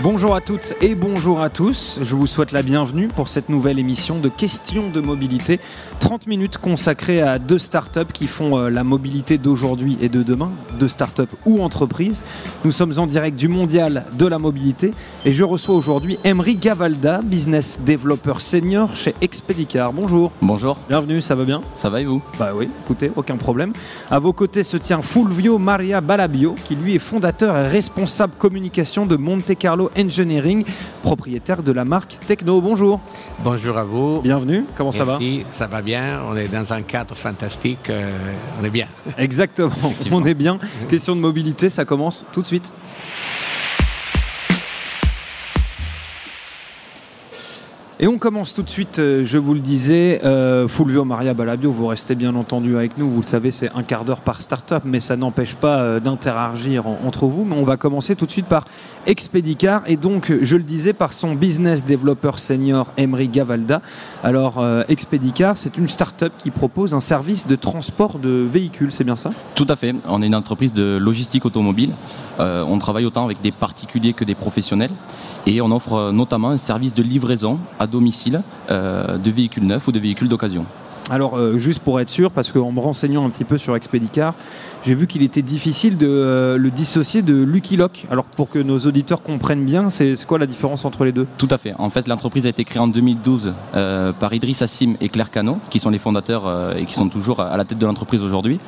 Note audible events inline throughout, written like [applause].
Bonjour à toutes et bonjour à tous. Je vous souhaite la bienvenue pour cette nouvelle émission de questions de mobilité. 30 minutes consacrées à deux startups qui font euh, la mobilité d'aujourd'hui et de demain, deux startups ou entreprises. Nous sommes en direct du mondial de la mobilité et je reçois aujourd'hui Emery Gavalda, business developer senior chez Expedicar. Bonjour. Bonjour. Bienvenue, ça va bien? Ça va et vous? Bah oui, écoutez, aucun problème. À vos côtés se tient Fulvio Maria Balabio, qui lui est fondateur et responsable communication de Monte Carlo Engineering, propriétaire de la marque Techno. Bonjour. Bonjour à vous. Bienvenue. Comment ça va Merci, ça va bien. On est dans un cadre fantastique. euh, on est bien. Exactement. On est bien. Question de mobilité, ça commence tout de suite. Et on commence tout de suite, euh, je vous le disais, euh, Fulvio Maria Balabio, vous restez bien entendu avec nous, vous le savez, c'est un quart d'heure par startup, mais ça n'empêche pas euh, d'interagir en- entre vous. Mais on va commencer tout de suite par Expedicar, et donc, je le disais, par son business developer senior Emery Gavalda. Alors, Expedicar, c'est une startup qui propose un service de transport de véhicules, c'est bien ça? Tout à fait. On est une entreprise de logistique automobile. On travaille autant avec des particuliers que des professionnels. Et on offre euh, notamment un service de livraison à domicile euh, de véhicules neufs ou de véhicules d'occasion. Alors, euh, juste pour être sûr, parce qu'en me renseignant un petit peu sur Expedicar, j'ai vu qu'il était difficile de euh, le dissocier de Lucky Lock. Alors, pour que nos auditeurs comprennent bien, c'est quoi la différence entre les deux? Tout à fait. En fait, l'entreprise a été créée en 2012 euh, par Idriss Assim et Claire Cano, qui sont les fondateurs et qui sont toujours à la tête de l'entreprise aujourd'hui.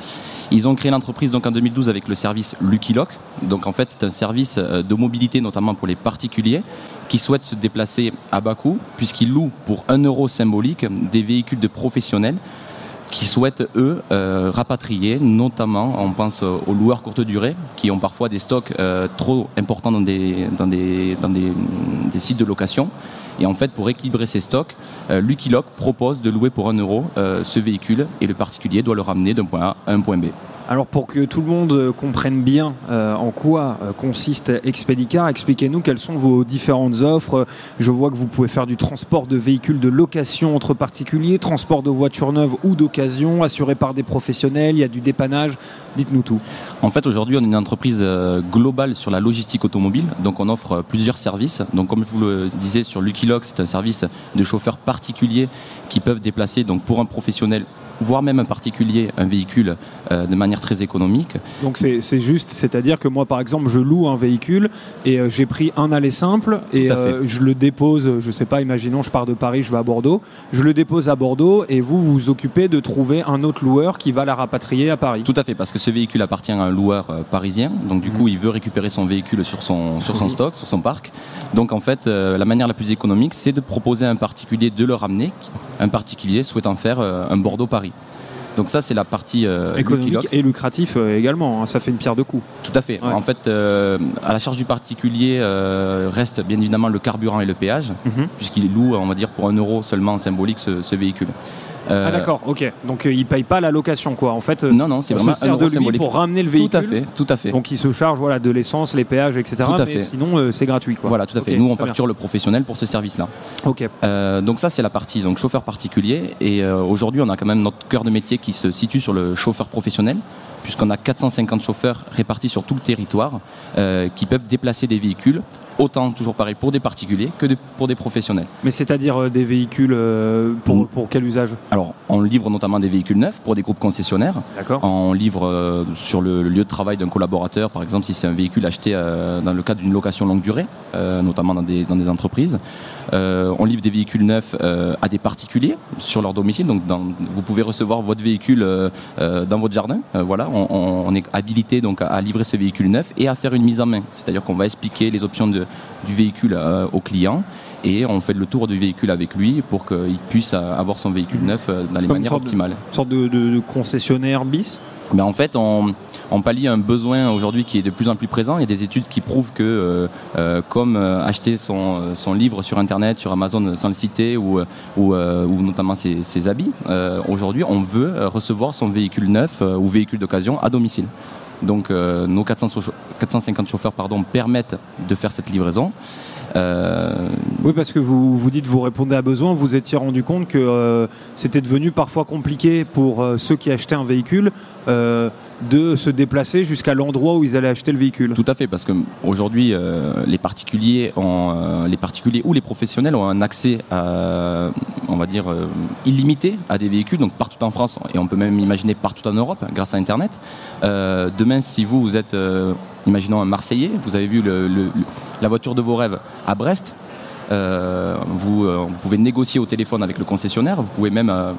Ils ont créé l'entreprise donc en 2012 avec le service Lucky Lock. Donc en fait, c'est un service de mobilité notamment pour les particuliers qui souhaitent se déplacer à bas coût puisqu'ils louent pour 1 euro symbolique des véhicules de professionnels qui souhaitent, eux, euh, rapatrier, notamment, on pense aux loueurs courte durée, qui ont parfois des stocks euh, trop importants dans des sites de location. Et en fait, pour équilibrer ces stocks, euh, Lucky Lock propose de louer pour 1 euro euh, ce véhicule et le particulier doit le ramener d'un point A à un point B. Alors, pour que tout le monde euh, comprenne bien euh, en quoi euh, consiste Expedicar, expliquez-nous quelles sont vos différentes offres. Je vois que vous pouvez faire du transport de véhicules de location entre particuliers, transport de voitures neuves ou d'occasion, assuré par des professionnels, il y a du dépannage. Dites-nous tout. En fait, aujourd'hui, on est une entreprise globale sur la logistique automobile. Donc, on offre plusieurs services. Donc, comme je vous le disais sur Lucky Lock, c'est un service de chauffeurs particuliers qui peuvent déplacer, donc pour un professionnel, voire même un particulier, un véhicule euh, de manière très économique. Donc c'est juste, c'est-à-dire que moi par exemple je loue un véhicule et euh, j'ai pris un aller simple et euh, je le dépose, je sais pas, imaginons je pars de Paris, je vais à Bordeaux, je le dépose à Bordeaux et vous vous occupez de trouver un autre loueur qui va la rapatrier à Paris. Tout à fait, parce que ce véhicule appartient à un loueur parisien. Donc, du coup, il veut récupérer son véhicule sur son, sur son stock, sur son parc. Donc, en fait, la manière la plus économique, c'est de proposer à un particulier de le ramener, un particulier souhaitant faire un Bordeaux-Paris. Donc ça, c'est la partie euh, Économique et lucratif euh, également, hein, ça fait une pierre de coups. Tout à fait. Ouais. En fait, euh, à la charge du particulier reste bien évidemment le carburant et le péage, Mhm. puisqu'il loue, on va dire, pour un euro seulement en symbolique ce, ce véhicule. Euh, Ah d'accord, ok. Donc euh, il paye pas la location quoi. En fait, euh, Non, non, c'est vraiment se sert de lui symbolique. pour ramener le véhicule. Tout à fait, tout à fait. Donc il se charge voilà, de l'essence, les péages, etc. Tout à mais fait. sinon euh, c'est gratuit quoi. Voilà, tout à fait. Nous, on facture le professionnel pour ce service-là. bien. Ok. Donc ça, c'est la partie donc chauffeur particulier. Et aujourd'hui, on a quand même notre cœur de métier qui se situe sur le chauffeur professionnel, puisqu'on a 450 chauffeurs répartis sur tout le territoire euh, qui peuvent déplacer des véhicules, autant toujours pareil pour des particuliers que de- pour des professionnels. Mais c'est-à-dire euh, des véhicules euh, pour, pour quel usage? Alors, on livre notamment des véhicules neufs pour des groupes concessionnaires. D'accord. On livre euh, sur le, le lieu de travail d'un collaborateur, par exemple si c'est un véhicule acheté euh, dans le cadre d'une location longue durée, euh, notamment dans des, dans des entreprises. Euh, on livre des véhicules neufs euh, à des particuliers sur leur domicile. Donc dans- vous pouvez recevoir votre véhicule euh, dans votre jardin. Voilà, on, est habilité donc à, livrer ce véhicule neuf et à faire une mise en main. C'est-à-dire qu'on va expliquer les options de- du véhicule au client. Et on fait le tour du véhicule avec lui pour qu'il puisse avoir son véhicule neuf dans les manières optimales. Une sorte de, de- de concessionnaire bis? Mais en fait, on, on pallie un besoin aujourd'hui qui est de plus en plus présent. Il y a des études qui prouvent que, euh, euh, comme euh, acheter son, euh, son livre sur Internet, sur Amazon, euh, sans le citer, ou, euh, ou, ou notamment ses, ses habits, aujourd'hui, on veut recevoir son véhicule neuf ou véhicule d'occasion à domicile. Donc, nos 400 chauff- 450 chauffeurs pardon, permettent de faire cette livraison. Euh, Oui, parce que vous, vous dites vous répondez à besoin, vous étiez rendu compte que euh, c'était devenu parfois compliqué pour euh, ceux qui achetaient un véhicule de se déplacer jusqu'à l'endroit où ils allaient acheter le véhicule. Tout à fait, parce que aujourd'hui, euh, les particuliers, ont, euh, les particuliers ou les professionnels ont un accès, à, on va dire, euh, illimité à des véhicules, donc partout en France et on peut même imaginer partout en Europe, grâce à Internet. Demain, si vous vous êtes, imaginons un Marseillais, vous avez vu la voiture de vos rêves à Brest. Euh, vous, euh, vous pouvez négocier au téléphone avec le concessionnaire, vous pouvez même euh,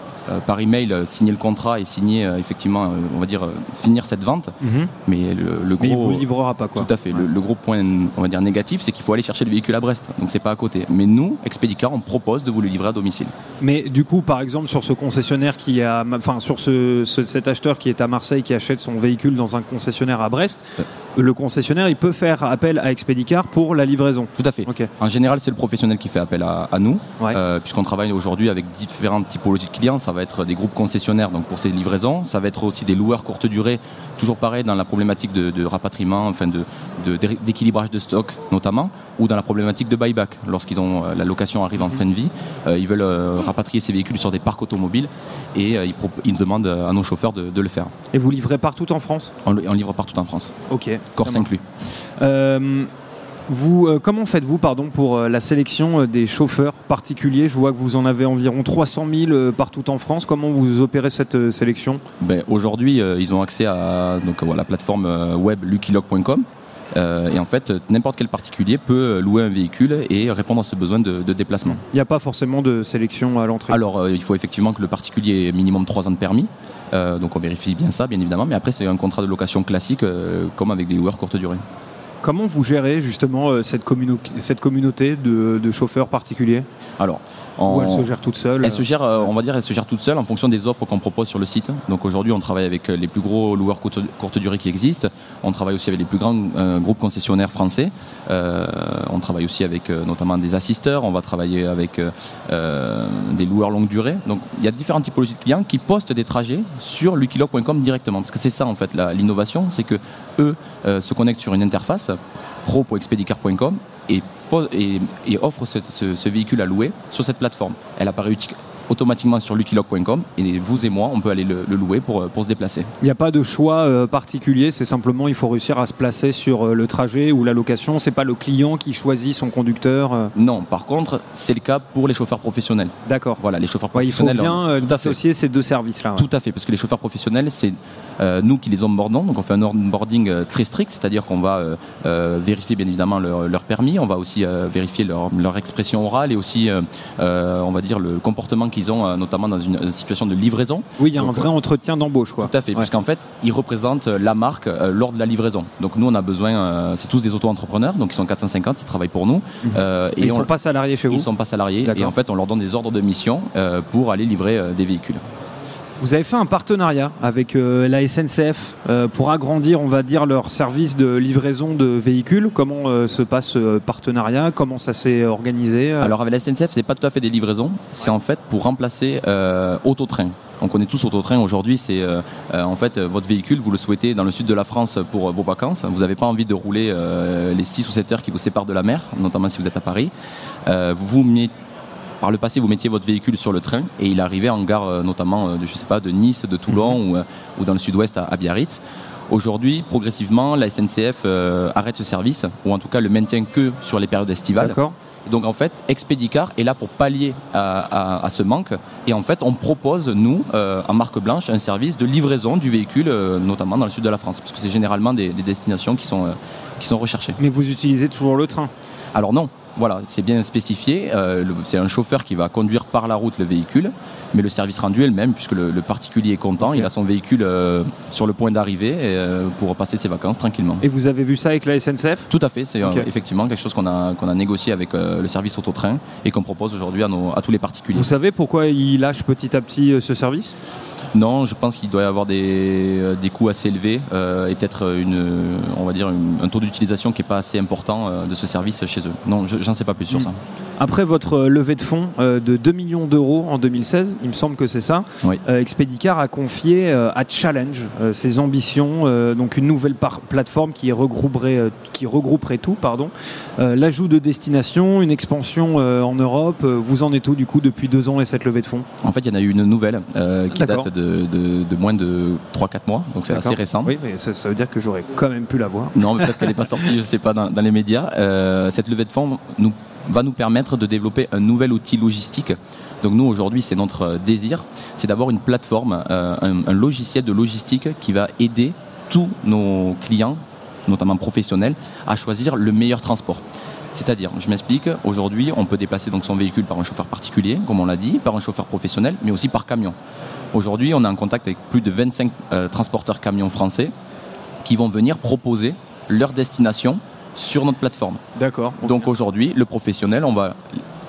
par email signer le contrat et signer effectivement, on va dire, finir cette vente. Mhm. Mais le, le Mais il gros, vous livrera pas quoi. tout à fait. Le, le gros point, on va dire négatif, c'est qu'il faut aller chercher le véhicule à Brest. Donc c'est pas à côté. Mais nous, Expedicar, on propose de vous le livrer à domicile. Mais du coup, par exemple, sur ce concessionnaire qui a, enfin, sur ce, ce- cet acheteur qui est à Marseille, qui achète son véhicule dans un concessionnaire à Brest, le concessionnaire, il peut faire appel à Expedicar pour la livraison. Tout à fait. En général, c'est le professionnel qui fait appel à, à nous, Ouais. euh, puisqu'on travaille aujourd'hui avec différentes typologies de clients. Ça va être des groupes concessionnaires donc pour ces livraisons. Ça va être aussi des loueurs courte durée, toujours pareil dans la problématique de, de rapatriement, enfin de de- d'équilibrage de stock notamment, ou dans la problématique de buyback. Lorsqu'ils ont euh, la location arrive en fin de vie, euh, ils veulent rapatrier ces véhicules sur des parcs automobiles et ils, ils demandent à nos chauffeurs de, de le faire. Et vous livrez partout en France? On, on livre partout en France, Ok. Corse inclus. Vous, euh, comment faites-vous pardon, pour euh, la sélection euh, des chauffeurs particuliers? Je vois que vous en avez environ 300 000 euh, partout en France. Comment vous opérez cette sélection? Ben, Aujourd'hui, ils ont accès à donc, la plateforme web luckylock.com. Euh, et en fait, n'importe quel particulier peut louer un véhicule et répondre à ce besoin de, de déplacement. Il n'y a pas forcément de sélection à l'entrée? Alors, euh, il faut effectivement que le particulier ait minimum 3 ans de permis. Euh, donc, on vérifie bien ça, bien évidemment. Mais après, c'est un contrat de location classique, comme avec des loueurs courte durée. Comment vous gérez justement euh, cette, communauté de, de chauffeurs particuliers? Alors, Ou elle se gère toute seule Elle se gère, euh, on va dire, elle se gère toute seule en fonction des offres qu'on propose sur le site. Donc aujourd'hui, on travaille avec euh, les plus gros loueurs courte, courte durée qui existent. On travaille aussi avec les plus grands euh, groupes concessionnaires français. Euh, on travaille aussi avec euh, notamment des assisteurs. On va travailler avec euh, euh, des loueurs longue durée. Donc il y a différentes typologies de clients qui postent des trajets sur luckylock.com directement. Parce que c'est ça en fait l'innovation, c'est que eux euh, se connectent sur une interface pro.expedicar.com et, et, offrent ce, véhicule à louer sur cette plateforme. Elle apparaît automatiquement sur luckylock.com et vous et moi, on peut aller le, le louer pour, pour se déplacer. Il n'y a pas de choix euh, particulier, c'est simplement il faut réussir à se placer sur euh, le trajet ou la location. C'est pas le client qui choisit son conducteur. euh. Non, par contre, c'est le cas pour les chauffeurs professionnels. D'accord. Voilà, les chauffeurs Ouais, il faut professionnels. bien euh, tout fait. dissocier ces deux services-là. ouais. Tout à fait, parce que les chauffeurs professionnels, c'est euh, nous qui les onboardons. Donc on fait un onboarding euh, très strict, c'est-à-dire qu'on va euh, euh, vérifier bien évidemment leur, leur permis, on va aussi euh, vérifier leur, leur expression orale et aussi, euh, euh, on va dire, le comportement qu'ils ont, euh, notamment dans une, situation de livraison. Oui, il y a un vrai entretien d'embauche, quoi. Tout à fait, Ouais. puisqu'en fait, ils représentent euh, la marque euh, lors de la livraison. Donc nous, on a besoin, euh, c'est tous des auto-entrepreneurs, donc ils sont 450, ils travaillent pour nous. Euh, Mais ils on- sont pas salariés chez vous. ils sont pas salariés et en fait, on leur donne des ordres de mission euh, pour aller livrer euh, des véhicules. Vous avez fait un partenariat avec euh, la SNCF euh, pour agrandir, on va dire, leur service de livraison de véhicules. Comment euh, se passe ce partenariat? Comment ça s'est organisé? Alors avec la SNCF, c'est pas tout à fait des livraisons, c'est en fait pour remplacer Autotrain. On connaît tous Autotrain aujourd'hui, c'est euh, euh, en fait votre véhicule, vous le souhaitez dans le sud de la France pour euh, vos vacances. Vous n'avez pas envie de rouler les 6 ou 7 heures qui vous séparent de la mer, notamment si vous êtes à Paris. Vous vous mettez par le passé, vous mettiez votre véhicule sur le train et il arrivait en gare, euh, notamment, euh, de, je sais pas, de Nice, de Toulon ou, euh, ou dans le sud-ouest à, à Biarritz. Aujourd'hui, progressivement, la SNCF arrête ce service, ou en tout cas le maintient que sur les périodes estivales. D'accord. Donc en fait, Expedicar est là pour pallier à, à- à ce manque. Et en fait, on propose, nous, euh, en marque blanche, un service de livraison du véhicule, euh, notamment dans le sud de la France, parce que c'est généralement des, des destinations qui sont, euh, qui sont recherchées. Mais vous utilisez toujours le train? Alors non, voilà, c'est bien spécifié. euh, c'est un chauffeur qui va conduire par la route le véhicule, mais le service rendu est le même, puisque le, le particulier est content, il a son véhicule euh, sur le point d'arriver euh, pour passer ses vacances tranquillement. Et vous avez vu ça avec la SNCF Tout à fait, c'est euh, effectivement quelque chose qu'on a, qu'on a négocié avec le service autotrain et qu'on propose aujourd'hui à, nos- à tous les particuliers. Vous savez pourquoi ils lâchent petit à petit ce service? Non, je pense qu'il doit y avoir des, euh, des coûts assez élevés euh, et peut-être une, euh, on va dire une- un taux d'utilisation qui n'est pas assez important euh, de ce service chez eux. Non, je- j'en sais pas plus sur Mm. ça. Après votre levée de fonds euh, de 2 millions d'euros en 2016, il me semble que c'est ça, Oui. euh, Expedicar a confié euh, à Challenge ses ambitions, donc une nouvelle plateforme qui regrouperait, qui regrouperait tout, pardon, l'ajout de destinations, une expansion en Europe. Vous en êtes où du coup depuis deux ans et cette levée de fonds? En fait, il y en a eu une nouvelle euh, qui date de, de- de moins de 3-4 mois, donc c'est assez récent. Oui, mais ça, ça veut dire que j'aurais quand même pu la voir. Non, mais peut-être qu'elle n'est pas sortie, je sais pas, dans, dans les médias. Euh, cette levée de fonds nous, va nous permettre de développer un nouvel outil logistique. Donc nous, aujourd'hui, c'est notre euh, désir, c'est d'avoir une plateforme, euh, un, logiciel de logistique qui va aider tous nos clients, notamment professionnels, à choisir le meilleur transport. C'est-à-dire, je m'explique, aujourd'hui, on peut déplacer donc son véhicule par un chauffeur particulier, comme on l'a dit, par un chauffeur professionnel, mais aussi par camion. Aujourd'hui, on est en contact avec plus de 25 euh, transporteurs camions français qui vont venir proposer leur destination sur notre plateforme. D'accord. Donc aujourd'hui, le professionnel, on va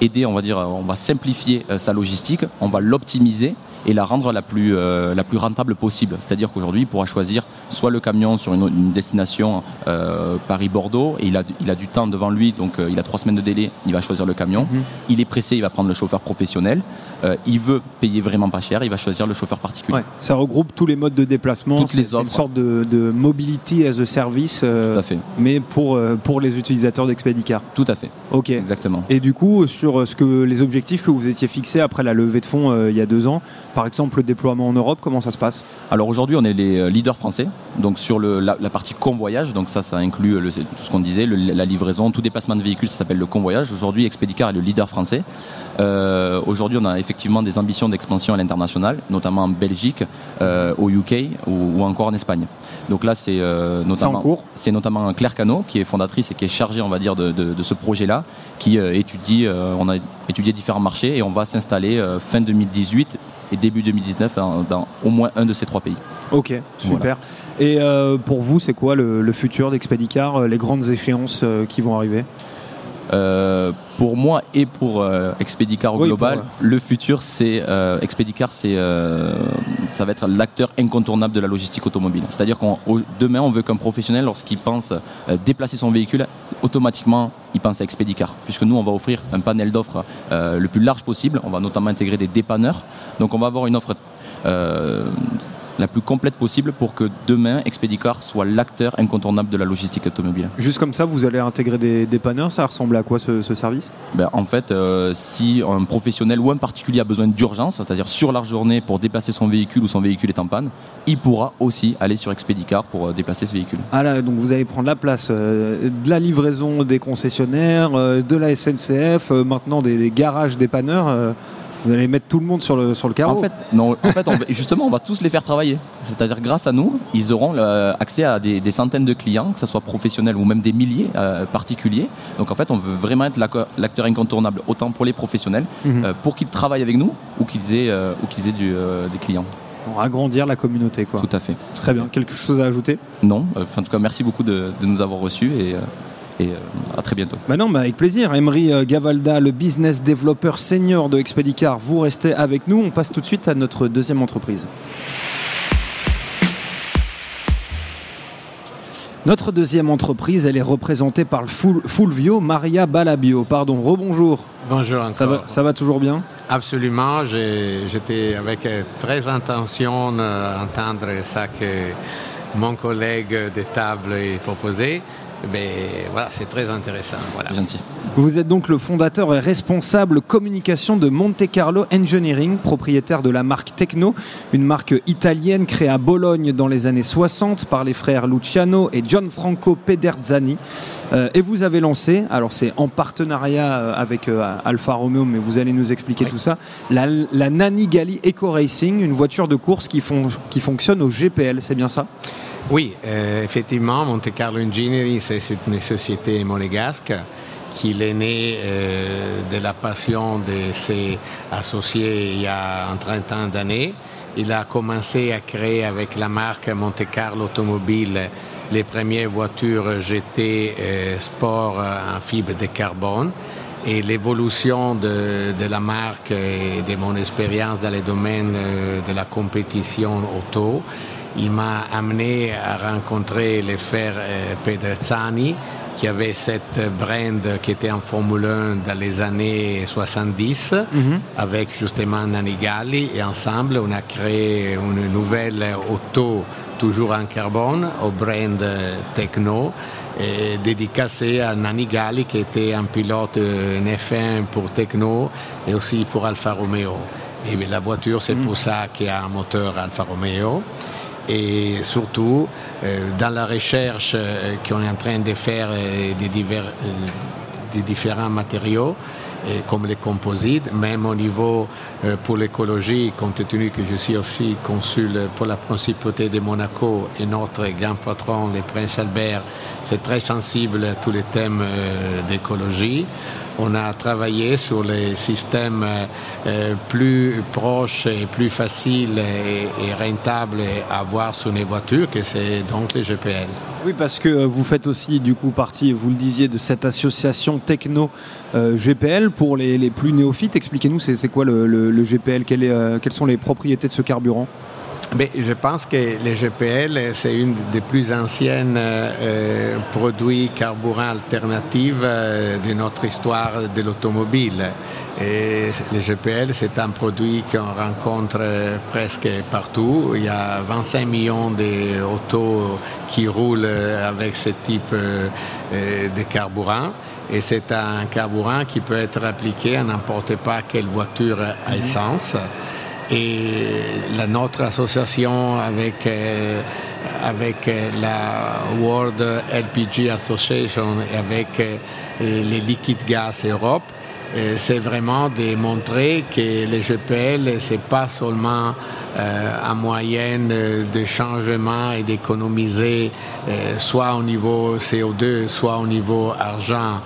aider, on va dire, on va simplifier euh, sa logistique, on va l'optimiser et la rendre la plus, euh, la plus rentable possible. C'est-à-dire qu'aujourd'hui, il pourra choisir soit le camion sur une, une destination euh, Paris-Bordeaux, et il a, il a du temps devant lui, donc euh, il a trois semaines de délai, il va choisir le camion. Mhm. Il est pressé, il va prendre le chauffeur professionnel. Euh, il veut payer vraiment pas cher, il va choisir le chauffeur particulier. Ouais, ça regroupe tous les modes de déplacement. Toutes les une sorte de, de mobility as a service, euh, Tout à fait. mais pour, euh, pour les utilisateurs d'Expedicar. Tout à fait, Ok. exactement. Et du coup, sur ce que, les objectifs que vous étiez fixés après la levée de fonds il y a deux ans, par exemple le déploiement en Europe, comment ça se passe? Alors aujourd'hui, on est les leaders français. Donc sur le- la, la partie convoyage, donc ça, ça inclut le- tout ce qu'on disait, le- la livraison, tout déplacement de véhicule, ça s'appelle le convoyage. Aujourd'hui, Expedicar est le leader français. Euh, aujourd'hui, on a effectivement des ambitions d'expansion à l'international, notamment en Belgique, euh, au UK ou, ou encore en Espagne. Donc là, c'est euh, C'est en notamment cours? c'est notamment Claire Cano qui est fondatrice et qui est chargée, on va dire, de, de- de ce projet-là, qui euh, étudie, euh, on a étudié différents marchés et on va s'installer euh, fin 2018 et début 2019 dans, dans au moins un de ces trois pays. Ok, super. Et euh, pour vous, c'est quoi le, le futur d'Expedicar, les grandes échéances euh, qui vont arriver? Euh, pour moi et pour euh, Expedicar au Oui, global, pour, le futur, c'est euh, Expedicar, c'est ça va être l'acteur incontournable de la logistique automobile. C'est-à-dire qu'on demain, on veut qu'un professionnel, lorsqu'il pense déplacer son véhicule, automatiquement, il pense à Expedicar, puisque nous, on va offrir un panel d'offres le plus large possible. On va notamment intégrer des dépanneurs. Donc, on va avoir une offre la plus complète possible pour que demain, Expedicar soit l'acteur incontournable de la logistique automobile. Juste comme ça, vous allez intégrer des dépanneurs, ça ressemble à quoi ce, ce service? Ben, en fait, euh, si un professionnel ou un particulier a besoin d'urgence, c'est-à-dire sur la journée pour déplacer son véhicule ou son véhicule est en panne, il pourra aussi aller sur Expedicar pour euh, déplacer ce véhicule. Ah là, donc vous allez prendre la place euh, de la livraison des concessionnaires, de la SNCF, maintenant des, des garages dépanneurs. euh, vous allez mettre tout le monde sur le, sur le carreau. En fait, non, en fait on [laughs] justement, on va tous les faire travailler. C'est-à-dire, grâce à nous, ils auront le- accès à des, des centaines de clients, que ce soit professionnels ou même des milliers euh, particuliers. Donc, en fait, on veut vraiment être l'acteur incontournable, autant pour les professionnels, Mhm. euh, pour qu'ils travaillent avec nous ou qu'ils aient, euh, ou qu'ils aient du, des clients. Pour agrandir la communauté, quoi. Tout à fait. Très bien. Quelque chose à ajouter? Non, en tout cas, merci beaucoup de, de nous avoir reçus et, et euh, à très bientôt. Bah non, mais avec plaisir. Emery euh, Gavalda, le business développeur senior de Expedicar, vous restez avec nous. On passe tout de suite à notre deuxième entreprise. Notre deuxième entreprise, elle est représentée par le Ful- Fulvio Maria Balabio. Pardon, rebonjour. Bonjour encore. Ça va, ça va toujours bien? Absolument. j'ai- J'étais avec euh, très intention d'entendre ça que mon collègue de table a proposé. Mais voilà, c'est très intéressant. Voilà. Gentil. Vous êtes donc le fondateur et responsable communication de Monte Carlo Engineering, propriétaire de la marque Techno, une marque italienne créée à Bologne dans les années 60 par les frères Luciano et Gianfranco Pederzani. Euh, et vous avez lancé, alors c'est en partenariat euh, avec euh, Alfa Romeo, mais vous allez nous expliquer Oui. tout ça, la, la Nani Gali Eco Racing, une voiture de course qui, fon- qui fonctionne au GPL, c'est bien ça? Oui, euh, effectivement, Monte Carlo Engineering, c'est une société monégasque qui est née euh, de la passion de ses associés il y a un 30 ans d'années. Il a commencé à créer avec la marque Monte Carlo Automobile les premières voitures GT euh, sport en fibre de carbone. Et l'évolution de, de la marque et de mon expérience dans les domaines de la compétition auto, il m'a amené à rencontrer les frères euh, Pedrezzani qui avait cette brand qui était en Formule 1 dans les années 70 mhm. avec justement Nanigali et ensemble on a créé une nouvelle auto toujours en carbone au brand Techno et dédicacé à Nanigali qui était un pilote F1 pour Techno et aussi pour Alfa Romeo. Et la voiture, c'est pour mm. ça qu'il y a un moteur Alfa Romeo. Et surtout, euh, dans la recherche euh, qu'on est en train de faire euh, des, différents matériaux, comme les composites, même au niveau pour l'écologie, compte tenu que je suis aussi consul pour la principauté de Monaco et notre grand patron, le prince Albert, c'est très sensible à tous les thèmes d'écologie. On a travaillé sur les systèmes euh, plus proches et plus faciles et, rentables à avoir sur les voitures, que c'est donc les GPL. Oui, parce que vous faites aussi du coup partie, vous le disiez, de cette association techno euh, GPL pour les, plus néophytes. Expliquez-nous, c'est quoi le, GPL euh, Quelles sont les propriétés de ce carburant? Mais je pense que les GPL, c'est une des plus anciennes euh, produits carburants alternatifs euh, de notre histoire de l'automobile. Et les GPL, c'est un produit qu'on rencontre presque partout. Il y a 25 millions d'autos qui roulent avec ce type euh, de carburant. Et c'est un carburant qui peut être appliqué à n'importe pas quelle voiture à essence. Et notre association avec, euh, avec euh, la World LPG Association et avec euh, les liquides gaz Europe, c'est vraiment de montrer que les GPL, c'est pas seulement un moyen de changement et d'économiser soit au niveau CO2, soit au niveau argent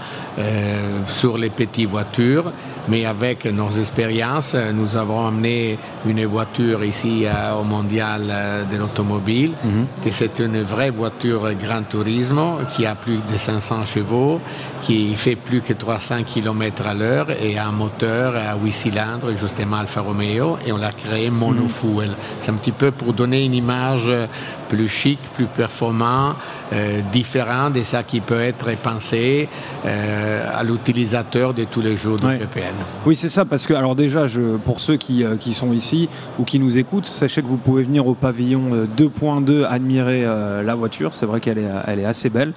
sur les petites voitures, mais avec nos expériences, nous avons amené une voiture ici au Mondial euh, de l'automobile, mhm. que c'est une vraie voiture Grand Tourisme qui a plus de 500 chevaux, qui fait plus que 300 km à l'heure et a un moteur à 8 cylindres, justement Alfa Romeo, et on l'a créé monofuel. C'est un petit peu pour donner une image plus chic, plus performant, euh, différent de ça qui peut être pensé euh, à l'utilisateur de tous les jours du GPN. Oui, c'est ça, parce que, alors déjà, je, pour ceux qui, euh, qui, sont ici ou qui nous écoutent, sachez que vous pouvez venir au pavillon 2.2 euh, admirer euh, la voiture. C'est vrai qu'elle est, est assez belle.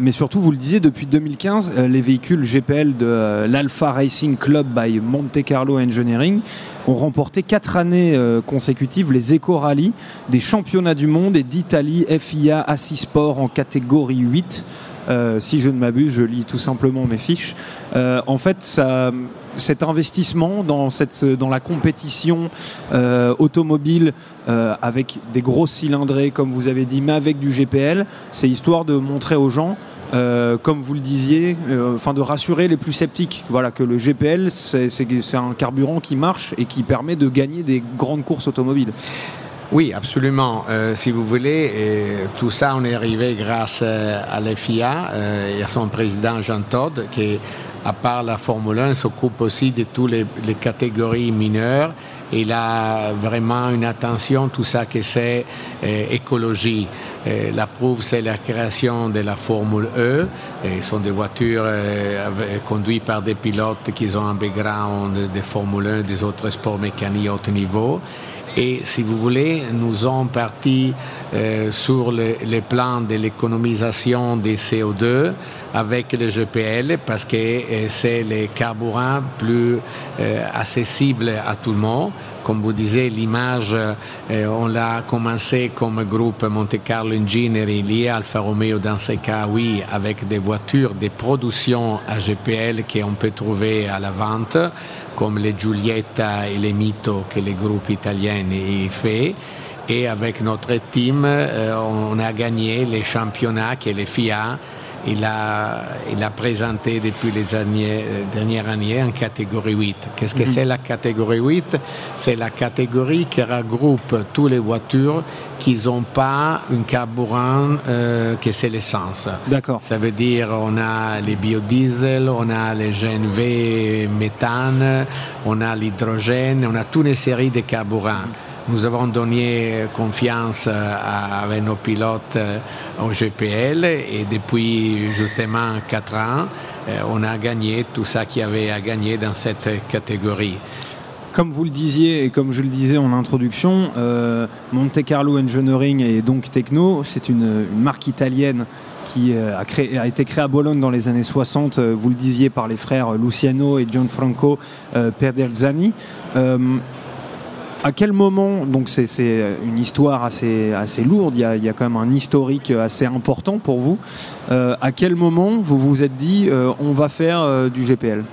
mais surtout, vous le disiez, depuis 2015, les véhicules GPL de l'Alpha Racing Club by Monte Carlo Engineering ont remporté quatre années consécutives les éco-rallyes des championnats du monde et d'Italie FIA Assis Sport en catégorie 8. si je ne m'abuse, je lis tout simplement mes fiches. en fait, ça, cet investissement dans, la compétition euh, automobile euh, avec des grosses cylindrées, comme vous avez dit, mais avec du GPL, c'est histoire de montrer aux gens, euh, comme vous le disiez, enfin de rassurer les plus sceptiques. Voilà, que le GPL, c'est un carburant qui marche et qui permet de gagner des grandes courses automobiles. Oui, absolument. si vous voulez, tout ça, on est arrivé grâce à l'FIA et à son président Jean Todd, qui à part la Formule 1, s'occupe aussi de toutes les, catégories mineures. Il a vraiment une attention, tout ça que c'est euh, écologie. Euh, la prouve, c'est la création de la Formule E. ce sont des voitures euh, conduites par des pilotes qui ont un background de Formule 1, des autres sports mécaniques à haut niveau. Et si vous voulez, nous sommes partis sur le, le, plan de l'économisation des CO2 avec le GPL parce que euh, c'est le carburant plus euh, accessible à tout le monde. Comme vous disiez, l'image, euh, on l'a commencé comme groupe Monte Carlo Engineering lié à Alfa Romeo dans ce cas, oui, avec des voitures de production à GPL qu'on peut trouver à la vente, comme les Giulietta et les Mito que les groupes italiens fait. Et avec notre team, on a gagné les championnats que les FIA il a, il a présenté depuis les années, euh, dernières années en catégorie 8. Qu'est-ce que mhm. c'est la catégorie 8 C'est la catégorie qui regroupe toutes les voitures qui n'ont pas un carburant euh, que c'est l'essence. D'accord. Ça veut dire on a les biodiesel, on a les GNV méthane, on a l'hydrogène, on a toutes les séries de carburants. Nous avons donné confiance avec nos pilotes au GPL et depuis justement quatre ans, on a gagné tout ça qu'il y avait à gagner dans cette catégorie. Comme vous le disiez et comme je le disais en introduction, Monte Carlo Engineering et donc Techno, c'est une, marque italienne qui euh, a, été créé à Bologne dans les années 60, euh, vous le disiez, par les frères Luciano et Gianfranco euh, Perderzani. À quel moment, donc c'est une histoire assez, assez lourde, il y, a, il y, a, quand même un historique assez important pour vous, à quel moment vous vous êtes dit on va faire du GPL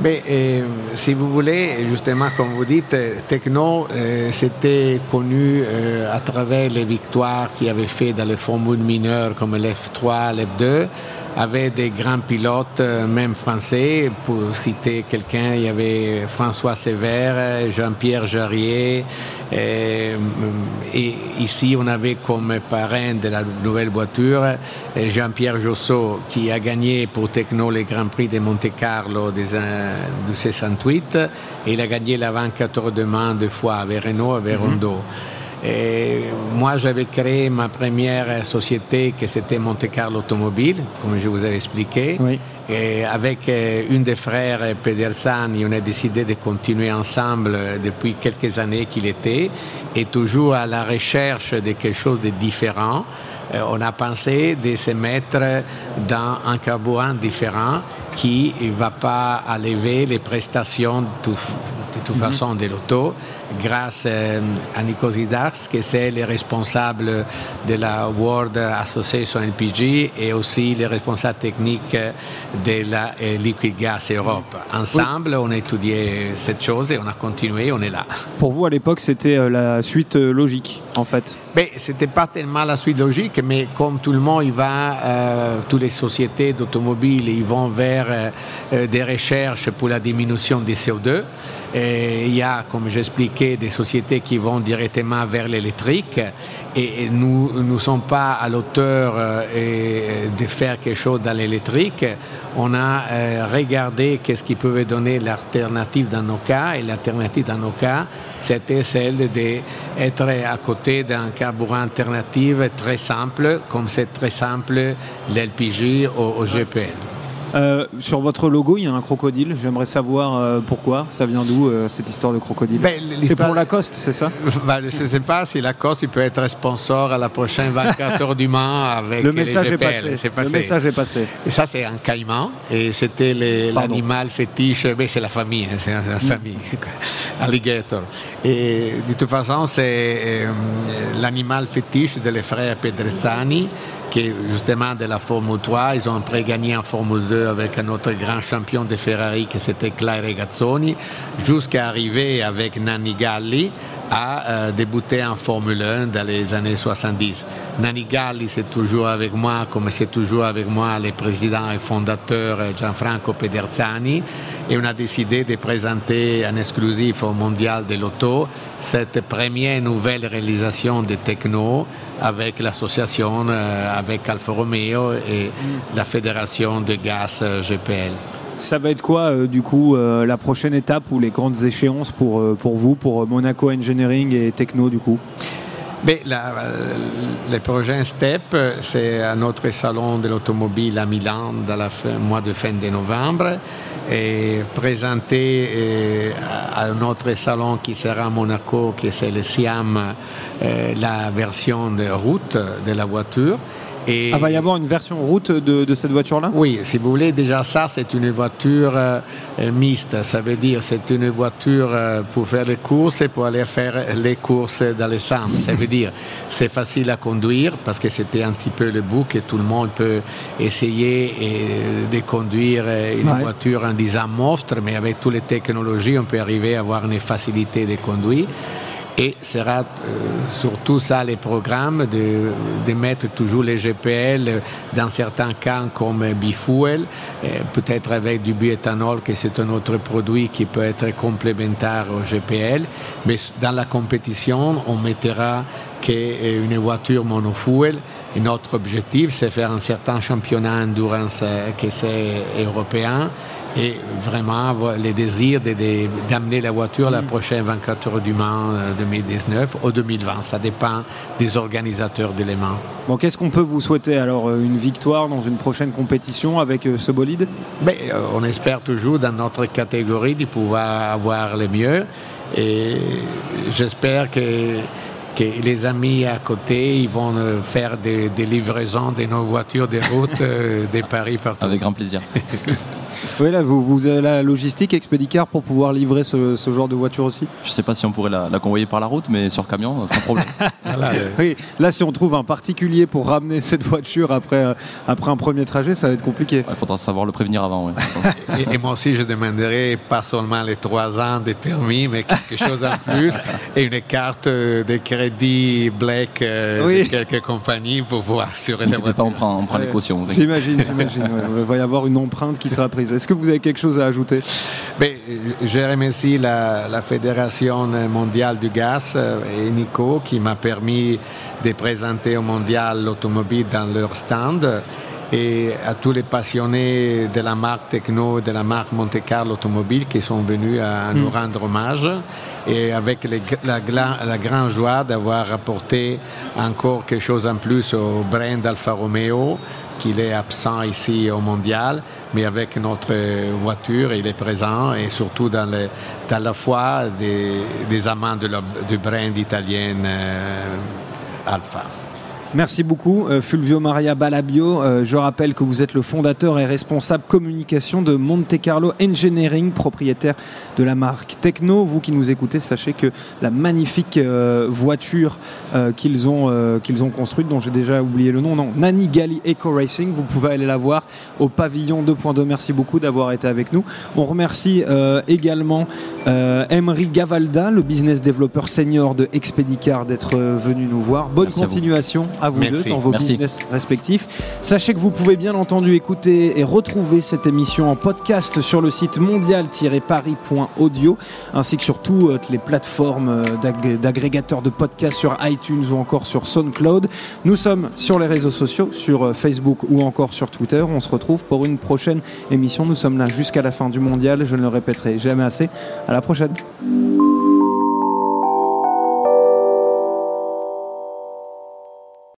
mais, euh, si vous voulez, justement, comme vous dites, Techno, euh, c'était connu euh, à travers les victoires qu'il avait fait dans les formules mineures comme l'F3, l'F2 avait des grands pilotes, même français. Pour citer quelqu'un, il y avait François Sévère, Jean-Pierre Jarrier, et, ici, on avait comme parrain de la nouvelle voiture Jean-Pierre Jossot, qui a gagné pour Techno le Grand Prix de Monte Carlo des, du 68. Et il a gagné la 24 heures de Mans deux fois avec Renault, avec mhm. Rondeau. Et moi, j'avais créé ma première société qui c'était Monte Carlo Automobile, comme je vous avais expliqué. Et avec euh, une des frères Pedersani, on a décidé de continuer ensemble depuis quelques années qu'il était, et toujours à la recherche de quelque chose de différent. Euh, on a pensé de se mettre dans un carburant différent qui ne va pas enlever les prestations de, toute mhm. façon de l'auto grâce euh, à Nicosidax, qui est le responsable de la World Association LPG et aussi le responsable technique de la euh, Liquid Gas Europe. Ensemble, on a étudié cette chose et on a continué, on est là. Pour vous, à l'époque, c'était la suite logique, en fait? C'était pas tellement la suite logique, mais comme tout le monde, il va, euh, toutes les sociétés d'automobiles, ils vont vers euh, euh, des recherches pour la diminution des CO2. Il y a, comme j'expliquais, des sociétés qui vont directement vers l'électrique et nous ne sommes pas à l'auteur de faire quelque chose dans l'électrique. On a regardé qu'est-ce qui pouvait donner l'alternative dans nos cas et l'alternative dans nos cas, c'était celle d'être à côté d'un carburant alternatif très simple, comme c'est très simple l'LPG au, GPL. Euh, sur votre logo, il y a un crocodile. J'aimerais savoir euh, pourquoi. Ça vient d'où euh, cette histoire de crocodile ben, C'est pour Lacoste, c'est ça [laughs] ben, Je ne sais pas si Lacoste il peut être sponsor à la prochaine 24 heures du Mans avec le message est passé. Le message est passé. Et ça, c'est un caïman. Et c'était l'animal fétiche. Ben, c'est la famille. Hein, c'est la mm. famille. [laughs] Alligator. Et de toute façon, c'est l'animal fétiche des frères Pedrezzani qui justement de la Formule 3. Ils ont après gagné en Formule 2 avec un autre grand champion de Ferrari qui c'était Claire Regazzoni, jusqu'à arriver avec Nanni Galli à euh, débuter en Formule 1 dans les années 70. Nanni Galli, c'est toujours avec moi, comme c'est toujours avec moi le président et fondateur euh, Gianfranco Pederzani, et on a décidé de présenter en exclusif au Mondial de l'Auto cette première nouvelle réalisation de Techno avec l'association, euh, avec Alfa Romeo et la fédération de gaz GPL. Ça va être quoi, euh, du coup, euh, la prochaine étape ou les grandes échéances pour, euh, pour vous, pour Monaco Engineering et Techno, du coup? Mais la, le step, c'est à notre salon de l'automobile à Milan dans le mois de fin de novembre et présenter à notre salon qui sera à Monaco, qui c'est le SIAM, la version de route de la voiture. Et... Ah, va y avoir une version route de, cette voiture-là? Oui, si vous voulez, déjà ça, c'est une voiture euh, mixte. Ça veut dire c'est une voiture euh, pour faire les courses et pour aller faire les courses dans les sens. Ça veut dire c'est facile à conduire parce que c'était un petit peu le bout et tout le monde peut essayer de conduire une voiture en disant monstre, mais avec toutes les technologies, on peut arriver à avoir une facilité de conduire. Et sera euh, surtout ça les programmes de, mettre toujours les GPL dans certains cas comme bifuel, euh, peut-être avec du bioéthanol, que c'est un autre produit qui peut être complémentaire au GPL. Mais dans la compétition, on mettra qu'une voiture monofuel. Notre objectif, c'est faire un certain championnat endurance euh, que c'est européen et vraiment les désirs d'amener la voiture la mm. prochaine 24 heures du Mans 2019 ou 2020. Ça dépend des organisateurs de Les Mans. Bon, qu'est-ce qu'on peut vous souhaiter alors Une victoire dans une prochaine compétition avec ce bolide? Ben, On espère toujours dans notre catégorie de pouvoir avoir le mieux. Et j'espère que que les amis à côté, ils vont euh, faire des, livraisons de nos voitures de route euh, des Paris partout. Avec grand plaisir. [laughs] oui, là, vous, vous avez la logistique Expedicar pour pouvoir livrer ce, genre de voiture aussi? Je ne sais pas si on pourrait la, convoyer par la route, mais sur camion, sans problème. [laughs] oui, là, si on trouve un particulier pour ramener [laughs] cette voiture après, euh, après un premier trajet, ça va être compliqué. Il faudra savoir le prévenir avant. et, moi aussi, je demanderai pas seulement les trois ans de permis, mais quelque chose en plus et une carte de dit Black euh, quelques compagnies pour voir sur la voiture. Pas, on prend, on prend les cautions. J'imagine, j'imagine. [laughs] Il va y avoir une empreinte qui sera prise. Est-ce que vous avez quelque chose à ajouter? Mais, Je remercie la, la Fédération mondiale du gaz euh, et Nico qui m'a permis de présenter au mondial l'automobile dans leur stand et à tous les passionnés de la marque Techno, de la marque Monte Carlo Automobile qui sont venus à nous mm. rendre hommage et avec la, la, grande joie d'avoir apporté encore quelque chose en plus au brand Alfa Romeo qu'il est absent ici au mondial, mais avec notre voiture, il est présent et surtout dans, le, dans la foi des, des amants de du brand italien euh, Alfa. Merci beaucoup, euh, Fulvio Maria Balabio. Euh, je rappelle que vous êtes le fondateur et responsable communication de Monte Carlo Engineering, propriétaire de la marque Techno. Vous qui nous écoutez, sachez que la magnifique euh, voiture qu'ils ont, qu'ils ont construite, dont j'ai déjà oublié le nom, non, Nani Gali Eco Racing, vous pouvez aller la voir au pavillon 2.2. Merci beaucoup d'avoir été avec nous. On remercie également Emery Gavalda, le business développeur senior de Expedicar, d'être venu nous voir. Bonne continuation à vous deux dans vos business respectifs. Sachez que vous pouvez bien entendu écouter et retrouver cette émission en podcast sur le site mondial-paris.audio ainsi que sur toutes les plateformes euh, d'agrégateurs de podcasts sur iTunes ou encore sur SoundCloud. Nous sommes sur les réseaux sociaux, sur euh, Facebook ou encore sur Twitter. On se retrouve pour une prochaine émission. Nous sommes là jusqu'à la fin du mondial. Je ne le répéterai jamais assez. À la prochaine.